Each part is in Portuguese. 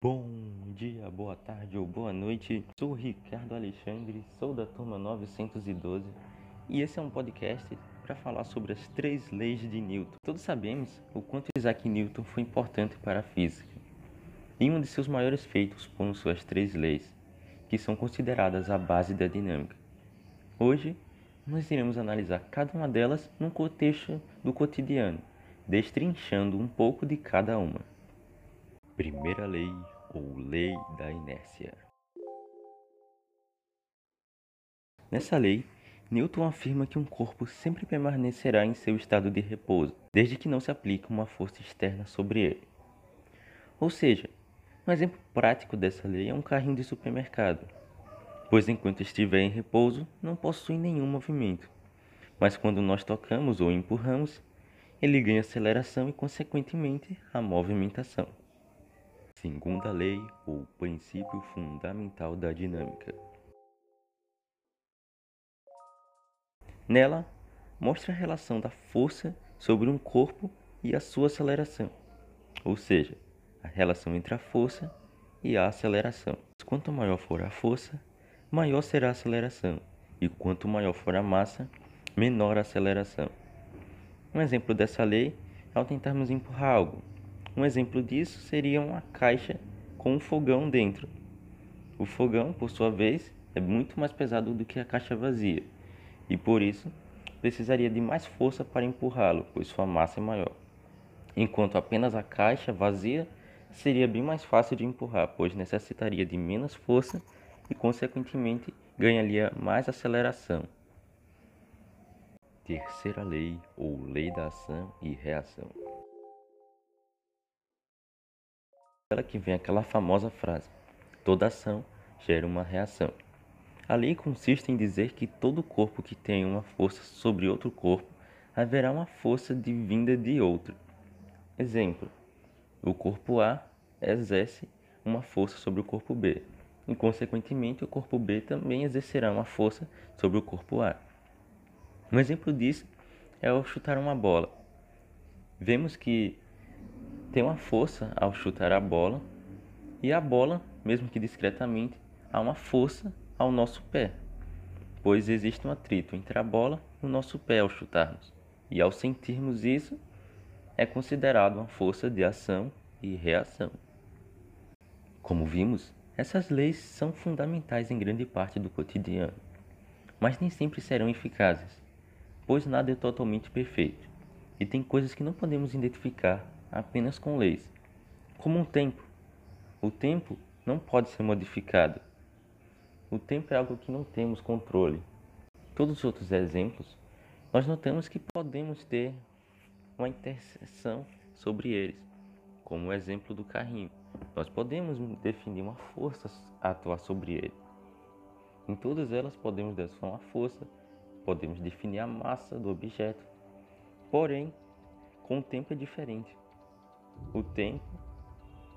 Bom dia, boa tarde ou boa noite. Sou Ricardo Alexandre, sou da turma 912 e esse é um podcast para falar sobre as três leis de Newton. Todos sabemos o quanto Isaac Newton foi importante para a física. E um de seus maiores feitos foram suas três leis, que são consideradas a base da dinâmica. Hoje, nós iremos analisar cada uma delas num contexto do cotidiano, destrinchando um pouco de cada uma. Primeira lei ou lei da inércia. Nessa lei, Newton afirma que um corpo sempre permanecerá em seu estado de repouso, desde que não se aplique uma força externa sobre ele. Ou seja, um exemplo prático dessa lei é um carrinho de supermercado, pois enquanto estiver em repouso, não possui nenhum movimento. Mas quando nós tocamos ou empurramos, ele ganha aceleração e, consequentemente, a movimentação. Segunda lei ou princípio fundamental da dinâmica. Nela, mostra a relação da força sobre um corpo e a sua aceleração, ou seja, a relação entre a força e a aceleração. Quanto maior for a força, maior será a aceleração, e quanto maior for a massa, menor a aceleração. Um exemplo dessa lei é ao tentarmos empurrar algo, um exemplo disso seria uma caixa com um fogão dentro. O fogão, por sua vez, é muito mais pesado do que a caixa vazia e por isso precisaria de mais força para empurrá-lo, pois sua massa é maior. Enquanto apenas a caixa vazia seria bem mais fácil de empurrar, pois necessitaria de menos força e, consequentemente, ganharia mais aceleração. Terceira lei ou lei da ação e reação. Dela que vem aquela famosa frase: toda ação gera uma reação. A lei consiste em dizer que todo corpo que tem uma força sobre outro corpo haverá uma força de vinda de outro. Exemplo: o corpo A exerce uma força sobre o corpo B, e consequentemente o corpo B também exercerá uma força sobre o corpo A. Um exemplo disso é ao chutar uma bola. Vemos que tem uma força ao chutar a bola e a bola, mesmo que discretamente, há uma força ao nosso pé, pois existe um atrito entre a bola e o nosso pé ao chutarmos. E ao sentirmos isso, é considerado uma força de ação e reação. Como vimos, essas leis são fundamentais em grande parte do cotidiano, mas nem sempre serão eficazes, pois nada é totalmente perfeito e tem coisas que não podemos identificar apenas com leis, como um tempo. O tempo não pode ser modificado. O tempo é algo que não temos controle. Todos os outros exemplos, nós notamos que podemos ter uma interseção sobre eles, como o exemplo do carrinho. Nós podemos definir uma força a atuar sobre ele. Em todas elas podemos definir uma força, podemos definir a massa do objeto. Porém, com o tempo é diferente. O tempo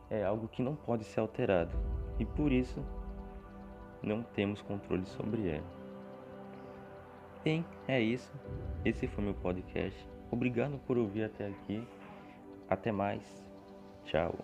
é algo que não pode ser alterado e por isso não temos controle sobre ele. Bem, é isso. Esse foi meu podcast. Obrigado por ouvir até aqui. Até mais. Tchau.